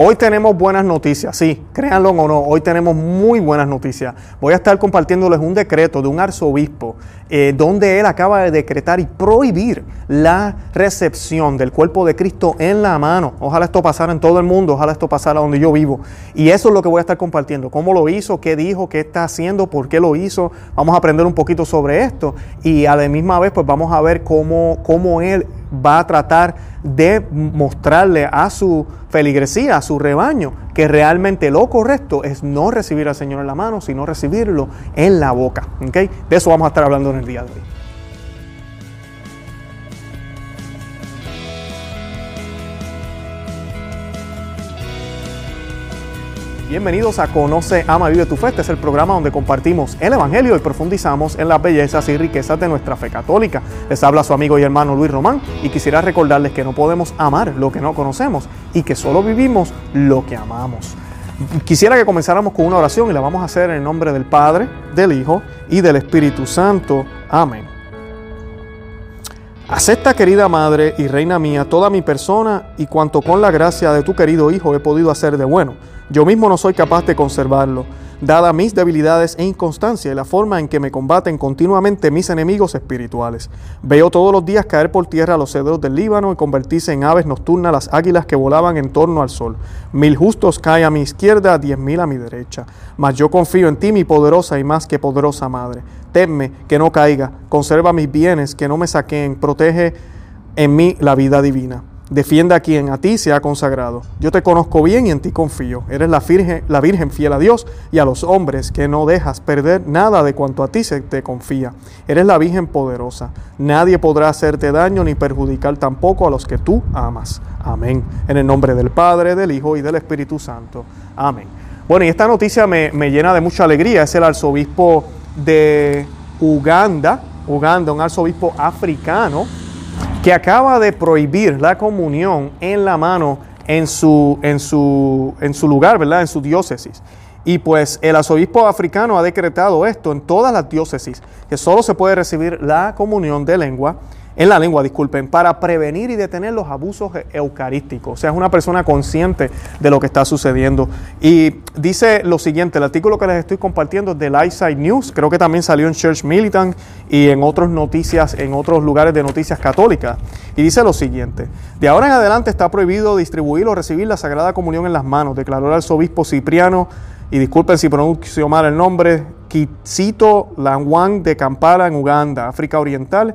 Hoy tenemos buenas noticias, sí, créanlo o no, hoy tenemos muy buenas noticias. Voy a estar compartiéndoles un decreto de un arzobispo eh, donde él acaba de decretar y prohibir la recepción del cuerpo de Cristo en la mano. Ojalá esto pasara en todo el mundo, ojalá esto pasara donde yo vivo. Y eso es lo que voy a estar compartiendo, cómo lo hizo, qué dijo, qué está haciendo, por qué lo hizo. Vamos a aprender un poquito sobre esto y a la misma vez pues vamos a ver cómo, cómo él va a tratar de mostrarle a su feligresía, a su rebaño, que realmente lo correcto es no recibir al Señor en la mano, sino recibirlo en la boca. De eso vamos a estar hablando en el día de hoy. Bienvenidos a Conoce, Ama, Vive tu Fe. Este es el programa donde compartimos el Evangelio y profundizamos en las bellezas y riquezas de nuestra fe católica. Les habla su amigo y hermano Luis Román y quisiera recordarles que no podemos amar lo que no conocemos y que solo vivimos lo que amamos. Quisiera que comenzáramos con una oración y la vamos a hacer en el nombre del Padre, del Hijo y del Espíritu Santo. Amén. Acepta, querida Madre y Reina mía, toda mi persona y cuanto con la gracia de tu querido Hijo he podido hacer de bueno yo mismo no soy capaz de conservarlo, dada mis debilidades e inconstancia y la forma en que me combaten continuamente mis enemigos espirituales. Veo todos los días caer por tierra los cedros del Líbano y convertirse en aves nocturnas las águilas que volaban en torno al sol. Mil justos caen a mi izquierda, diez mil a mi derecha. Mas yo confío en ti, mi poderosa y más que poderosa Madre. Temme que no caiga, conserva mis bienes, que no me saquen, protege en mí la vida divina. Defienda a quien a ti se ha consagrado. Yo te conozco bien y en ti confío. Eres la virgen, la virgen fiel a Dios y a los hombres que no dejas perder nada de cuanto a ti se te confía. Eres la Virgen poderosa. Nadie podrá hacerte daño ni perjudicar tampoco a los que tú amas. Amén. En el nombre del Padre, del Hijo y del Espíritu Santo. Amén. Bueno, y esta noticia me, me llena de mucha alegría. Es el arzobispo de Uganda, Uganda, un arzobispo africano que acaba de prohibir la comunión en la mano en su, en su, en su lugar, ¿verdad? En su diócesis. Y pues el arzobispo africano ha decretado esto en todas las diócesis, que solo se puede recibir la comunión de lengua en la lengua, disculpen, para prevenir y detener los abusos eucarísticos. O sea, es una persona consciente de lo que está sucediendo. Y dice lo siguiente, el artículo que les estoy compartiendo es de Lightside News, creo que también salió en Church Militant y en otras noticias, en otros lugares de noticias católicas. Y dice lo siguiente, de ahora en adelante está prohibido distribuir o recibir la Sagrada Comunión en las manos, declaró el arzobispo Cipriano, y disculpen si pronuncio mal el nombre, Kitsito Langwan de Kampala en Uganda, África Oriental,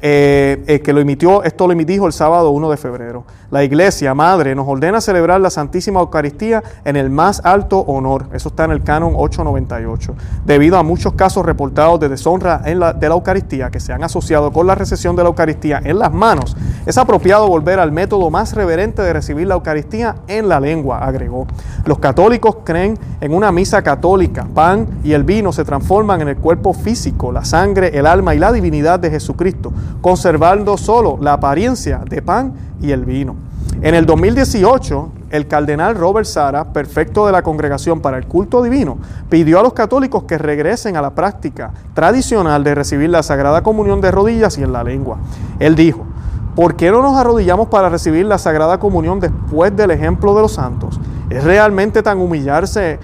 eh, que lo emitió, esto lo emitió el sábado 1 de febrero. La Iglesia Madre nos ordena celebrar la Santísima Eucaristía en el más alto honor. Eso está en el canon 898. Debido a muchos casos reportados de deshonra en la, de la Eucaristía que se han asociado con la recesión de la Eucaristía en las manos, es apropiado volver al método más reverente de recibir la Eucaristía en la lengua, agregó. Los católicos creen en una misa católica. Pan y el vino se transforman en el cuerpo físico, la sangre, el alma y la divinidad de Jesucristo, conservando solo la apariencia de pan y el vino. En el 2018, el cardenal Robert Sara, perfecto de la Congregación para el Culto Divino, pidió a los católicos que regresen a la práctica tradicional de recibir la Sagrada Comunión de rodillas y en la lengua. Él dijo, ¿por qué no nos arrodillamos para recibir la Sagrada Comunión después del ejemplo de los santos? ¿Es realmente tan humillarse,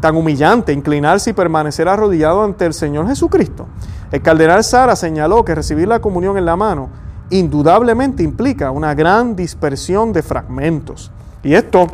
tan humillante inclinarse y permanecer arrodillado ante el Señor Jesucristo? El cardenal Sara señaló que recibir la comunión en la mano indudablemente implica una gran dispersión de fragmentos. Y esto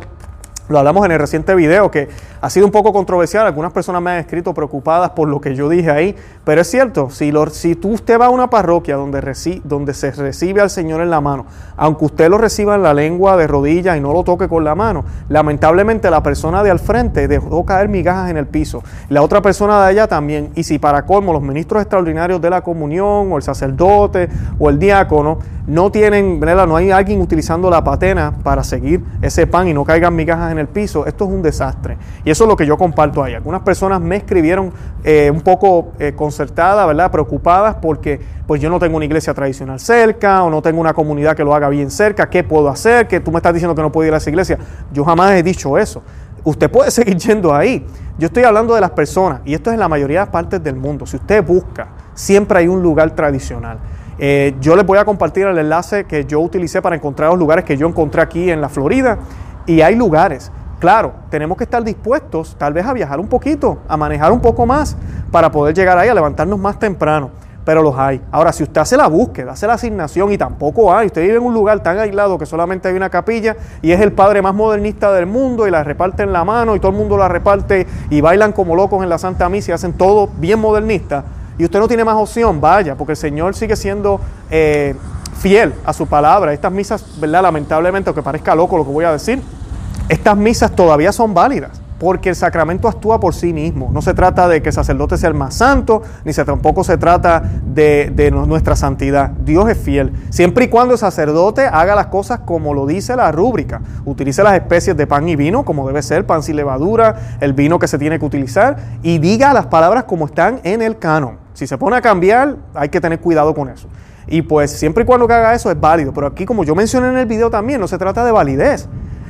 lo hablamos en el reciente video que ha sido un poco controversial. Algunas personas me han escrito preocupadas por lo que yo dije ahí. Pero es cierto, si, si tú, usted va a una parroquia donde, donde se recibe al Señor en la mano, aunque usted lo reciba en la lengua de rodillas y no lo toque con la mano, lamentablemente la persona de al frente dejó caer migajas en el piso. La otra persona de allá también. Y si para colmo los ministros extraordinarios de la comunión o el sacerdote o el diácono no tienen, no hay alguien utilizando la patena para seguir ese pan y no caigan migajas en el piso, esto es un desastre. Y eso es lo que yo comparto ahí. Algunas personas me escribieron eh, un poco eh, concertadas, ¿verdad? Preocupadas porque pues yo no tengo una iglesia tradicional cerca o no tengo una comunidad que lo haga bien cerca. ¿Qué puedo hacer? Que tú me estás diciendo que no puedo ir a esa iglesia. Yo jamás he dicho eso. Usted puede seguir yendo ahí. Yo estoy hablando de las personas y esto es en la mayoría de las partes del mundo. Si usted busca, siempre hay un lugar tradicional. Eh, yo les voy a compartir el enlace que yo utilicé para encontrar los lugares que yo encontré aquí en la Florida. Y hay lugares Claro, tenemos que estar dispuestos tal vez a viajar un poquito, a manejar un poco más para poder llegar ahí, a levantarnos más temprano pero los hay. Ahora, si usted hace la búsqueda, hace la asignación y tampoco hay, usted vive en un lugar tan aislado que solamente hay una capilla y es el padre más modernista del mundo y la reparte en la mano y todo el mundo la reparte y bailan como locos en la Santa Misa y hacen todo bien modernista y usted no tiene más opción, vaya, porque el Señor sigue siendo eh, fiel a su palabra. Estas misas, ¿verdad? Lamentablemente, aunque parezca loco lo que voy a decir, estas misas todavía son válidas porque el sacramento actúa por sí mismo. No se trata de que el sacerdote sea el más santo, ni tampoco se trata de, nuestra santidad. Dios es fiel. Siempre y cuando el sacerdote haga las cosas como lo dice la rúbrica. Utilice las especies de pan y vino, como debe ser, pan sin levadura, el vino que se tiene que utilizar, y diga las palabras como están en el canon. Si se pone a cambiar, hay que tener cuidado con eso. Y pues siempre y cuando haga eso es válido. Pero aquí, como yo mencioné en el video también, no se trata de validez.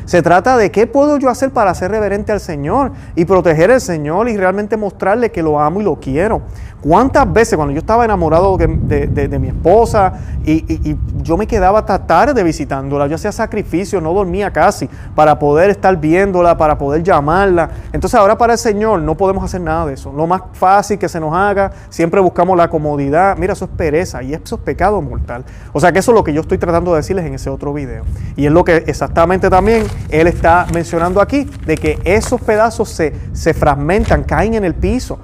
Se trata de qué puedo yo hacer para ser reverente al Señor y proteger al Señor y realmente mostrarle que lo amo y lo quiero. ¿Cuántas veces cuando yo estaba enamorado de, mi esposa y, yo me quedaba hasta tarde visitándola, yo hacía sacrificio, no dormía casi para poder estar viéndola, para poder llamarla? Entonces ahora para el Señor no podemos hacer nada de eso. Lo más fácil que se nos haga, siempre buscamos la comodidad. Mira, eso es pereza y eso es pecado mortal. O sea que eso es lo que yo estoy tratando de decirles en ese otro video. Y es lo que exactamente también él está mencionando aquí, de que esos pedazos se, se fragmentan, caen en el piso.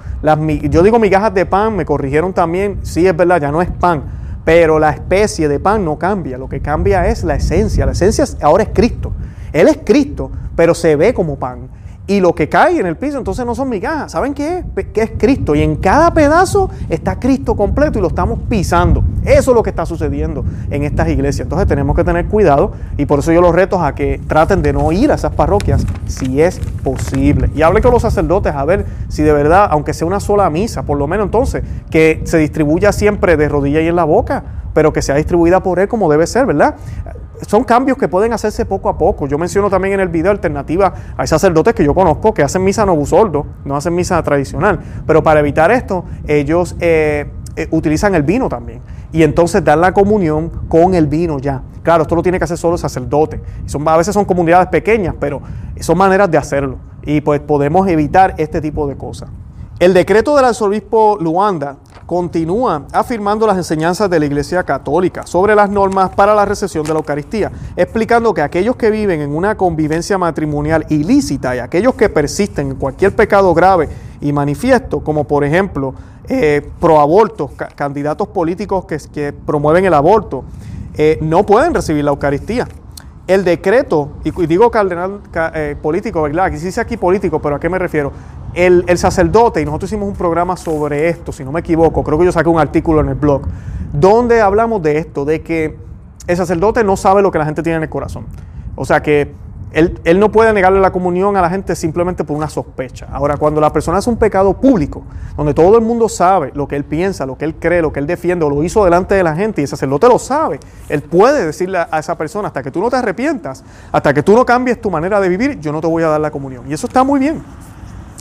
Yo digo migajas de pan, me corrigieron también, sí es verdad, ya no es pan, pero la especie de pan no cambia, lo que cambia es la esencia. La esencia ahora es Cristo. Él es Cristo, pero se ve como pan y lo que cae en el piso entonces no son migajas. ¿Saben qué es? Que es Cristo. Y en cada pedazo está Cristo completo y lo estamos pisando. Eso es lo que está sucediendo en estas iglesias. Entonces tenemos que tener cuidado y por eso yo los reto a que traten de no ir a esas parroquias si es posible. Y hable con los sacerdotes a ver si de verdad, aunque sea una sola misa, por lo menos entonces, que se distribuya siempre de rodilla y en la boca, pero que sea distribuida por él como debe ser, ¿verdad? Son cambios que pueden hacerse poco a poco. Yo menciono también en el video alternativa hay sacerdotes que yo conozco que hacen misa no busoldo, no hacen misa tradicional. Pero para evitar esto, ellos eh, eh, utilizan el vino también. Y entonces dan la comunión con el vino ya. Claro, esto lo tiene que hacer solo el sacerdote. Son, a veces son comunidades pequeñas, pero son maneras de hacerlo. Y pues podemos evitar este tipo de cosas. El decreto del arzobispo Luanda continúa afirmando las enseñanzas de la Iglesia Católica sobre las normas para la recesión de la Eucaristía, explicando que aquellos que viven en una convivencia matrimonial ilícita y aquellos que persisten en cualquier pecado grave y manifiesto, como por ejemplo eh, proabortos, candidatos políticos que, promueven el aborto, eh, no pueden recibir la Eucaristía. El decreto, y, digo cardenal eh, político, ¿verdad? Aquí sí dice aquí político, pero ¿a qué me refiero? El, sacerdote, y nosotros hicimos un programa sobre esto, si no me equivoco, creo que yo saqué un artículo en el blog, donde hablamos de esto, de que el sacerdote no sabe lo que la gente tiene en el corazón. O sea que él, no puede negarle la comunión a la gente simplemente por una sospecha. Ahora, cuando la persona hace un pecado público, donde todo el mundo sabe lo que él piensa, lo que él cree, lo que él defiende, o lo hizo delante de la gente, y el sacerdote lo sabe, él puede decirle a esa persona, hasta que tú no te arrepientas, hasta que tú no cambies tu manera de vivir, yo no te voy a dar la comunión. Y eso está muy bien.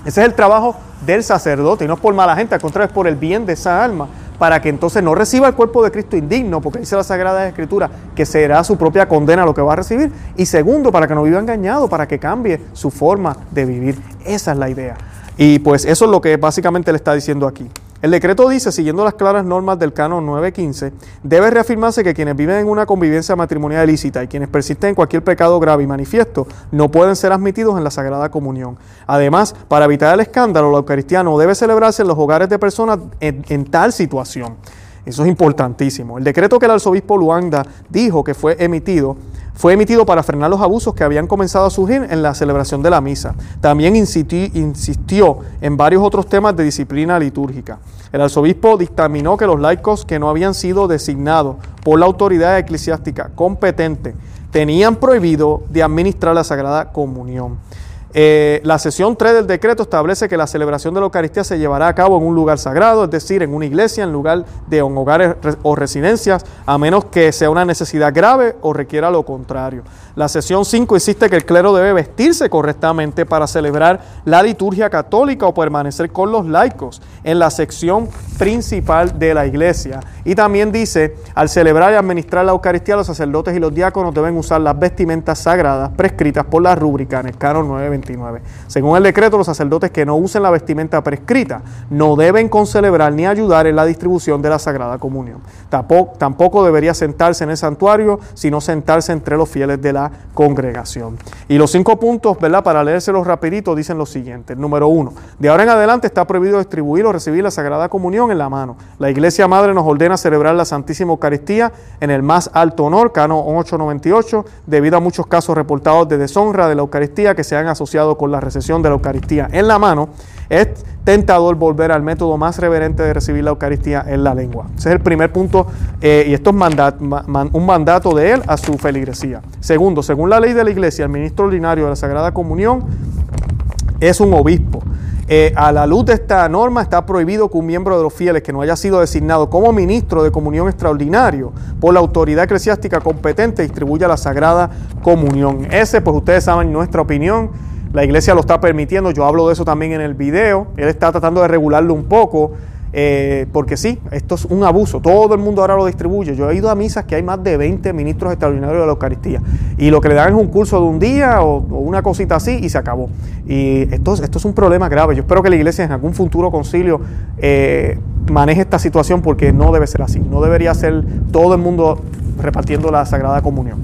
Ese es el trabajo del sacerdote, y no es por mala gente, al contrario, es por el bien de esa alma, para que entonces no reciba el cuerpo de Cristo indigno, porque dice la Sagrada Escritura que será su propia condena lo que va a recibir, y segundo, para que no viva engañado, para que cambie su forma de vivir. Esa es la idea. Y pues eso es lo que básicamente le está diciendo aquí. El decreto dice, siguiendo las claras normas del canon 915, debe reafirmarse que quienes viven en una convivencia matrimonial ilícita y quienes persisten en cualquier pecado grave y manifiesto no pueden ser admitidos en la Sagrada Comunión. Además, para evitar el escándalo, la Eucaristía no debe celebrarse en los hogares de personas en, tal situación. Eso es importantísimo. El decreto que el arzobispo Luanda dijo que fue emitido fue emitido para frenar los abusos que habían comenzado a surgir en la celebración de la misa. También insistió en varios otros temas de disciplina litúrgica. El arzobispo dictaminó que los laicos que no habían sido designados por la autoridad eclesiástica competente tenían prohibido de administrar la Sagrada Comunión. Eh, la sesión 3 del decreto establece que la celebración de la Eucaristía se llevará a cabo en un lugar sagrado, es decir, en una iglesia, en lugar de hogares o residencias, a menos que sea una necesidad grave o requiera lo contrario. La sesión 5 insiste que el clero debe vestirse correctamente para celebrar la liturgia católica o permanecer con los laicos en la sección principal de la iglesia. Y también dice, al celebrar y administrar la Eucaristía, los sacerdotes y los diáconos deben usar las vestimentas sagradas prescritas por la rúbrica en el canon 929. Según el decreto, los sacerdotes que no usen la vestimenta prescrita no deben concelebrar ni ayudar en la distribución de la Sagrada Comunión. Tampoco, tampoco debería sentarse en el santuario, sino sentarse entre los fieles de la congregación. Y los cinco puntos, ¿verdad? Para leérselos rapidito, dicen lo siguiente. Número uno, de ahora en adelante está prohibido distribuir o recibir la Sagrada Comunión en la mano. La Iglesia Madre nos ordena celebrar la Santísima Eucaristía en el más alto honor, Cano 898, debido a muchos casos reportados de deshonra de la Eucaristía que se han asociado con la recesión de la Eucaristía en la mano. Es tentador volver al método más reverente de recibir la Eucaristía en la lengua. Ese es el primer punto eh, y esto es un mandato de él a su feligresía. Segundo, según la ley de la Iglesia, el ministro ordinario de la Sagrada Comunión es un obispo. Eh, a la luz de esta norma está prohibido que un miembro de los fieles que no haya sido designado como ministro de comunión extraordinario por la autoridad eclesiástica competente distribuya la sagrada comunión. Ese, pues ustedes saben nuestra opinión. La iglesia lo está permitiendo, yo hablo de eso también en el video. Él está tratando de regularlo un poco. Eh, porque sí, esto es un abuso. Todo el mundo ahora lo distribuye. Yo he ido a misas que hay más de 20 ministros extraordinarios de la Eucaristía. Y lo que le dan es un curso de un día o, una cosita así y se acabó. Y esto, es un problema grave. Yo espero que la iglesia en algún futuro concilio eh, maneje esta situación porque no debe ser así. No debería ser todo el mundo repartiendo la Sagrada Comunión.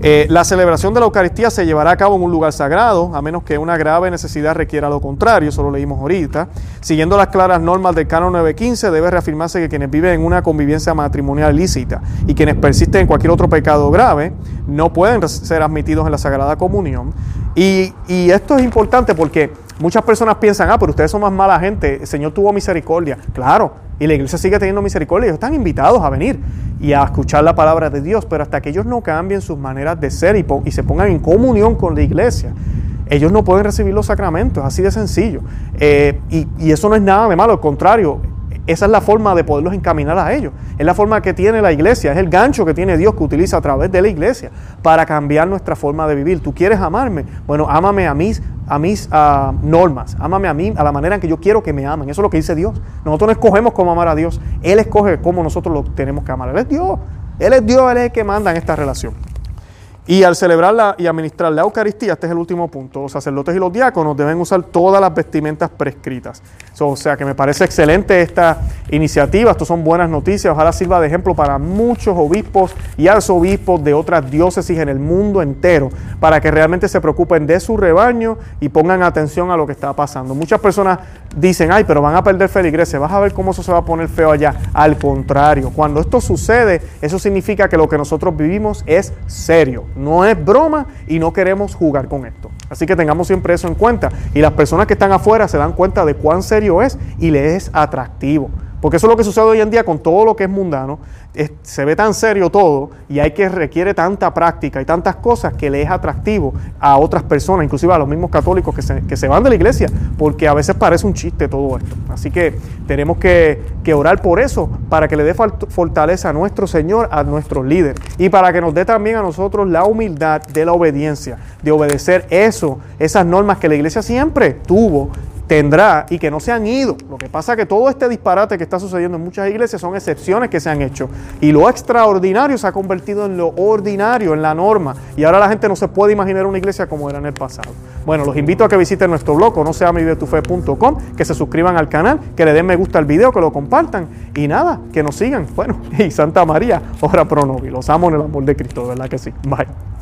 Eh, la celebración de la Eucaristía se llevará a cabo en un lugar sagrado, a menos que una grave necesidad requiera lo contrario, eso lo leímos ahorita. Siguiendo las claras normas del Canon 915, debe reafirmarse que quienes viven en una convivencia matrimonial lícita y quienes persisten en cualquier otro pecado grave no pueden ser admitidos en la Sagrada Comunión. Y, y esto es importante porque muchas personas piensan, ah, pero ustedes son más mala gente, el Señor tuvo misericordia. Claro, y la iglesia sigue teniendo misericordia, ellos están invitados a venir y a escuchar la palabra de Dios, pero hasta que ellos no cambien sus maneras de ser y, se pongan en comunión con la iglesia, ellos no pueden recibir los sacramentos, así de sencillo. Eh, y, y, eso no es nada de malo, al contrario, esa es la forma de poderlos encaminar a ellos. Es la forma que tiene la iglesia, es el gancho que tiene Dios que utiliza a través de la iglesia para cambiar nuestra forma de vivir. ¿Tú quieres amarme? Bueno, ámame a mis, a mis ah, normas, ámame a mí, a la manera en que yo quiero que me amen. Eso es lo que dice Dios. Nosotros no escogemos cómo amar a Dios. Él escoge cómo nosotros lo tenemos que amar. Él es Dios. Él es Dios, Él es el que manda en esta relación. Y al celebrarla y administrar la Eucaristía, este es el último punto, los sacerdotes y los diáconos deben usar todas las vestimentas prescritas. o sea que me parece excelente esta iniciativa, esto son buenas noticias, ojalá sirva de ejemplo para muchos obispos y arzobispos de otras diócesis en el mundo entero, para que realmente se preocupen de su rebaño y pongan atención a lo que está pasando. Muchas personas dicen, ay, pero van a perder feligreses, vas a ver cómo eso se va a poner feo allá. Al contrario, cuando esto sucede, eso significa que lo que nosotros vivimos es serio no es broma y no queremos jugar con esto. Así que tengamos siempre eso en cuenta. Y las personas que están afuera se dan cuenta de cuán serio es y les es atractivo. Porque eso es lo que sucede hoy en día con todo lo que es mundano. se ve tan serio todo y hay que requiere tanta práctica y tantas cosas que le es atractivo a otras personas, inclusive a los mismos católicos que se, que se van de la iglesia, porque a veces parece un chiste todo esto. Así que tenemos que, que orar por eso, para que le dé fortaleza a nuestro Señor, a nuestros líderes, y para que nos dé también a nosotros la humildad de la obediencia, de obedecer eso, esas normas que la iglesia siempre tuvo tendrá y que no se han ido. Lo que pasa es que todo este disparate que está sucediendo en muchas iglesias son excepciones que se han hecho. Y lo extraordinario se ha convertido en lo ordinario, en la norma. Y ahora la gente no se puede imaginar una iglesia como era en el pasado. Bueno, los invito a que visiten nuestro blog, no sea que se suscriban al canal, que le den me gusta al video, que lo compartan. Y nada, que nos sigan. Bueno, y Santa María, ora pro nobis. Los amo en el amor de Cristo, ¿verdad que sí? Bye.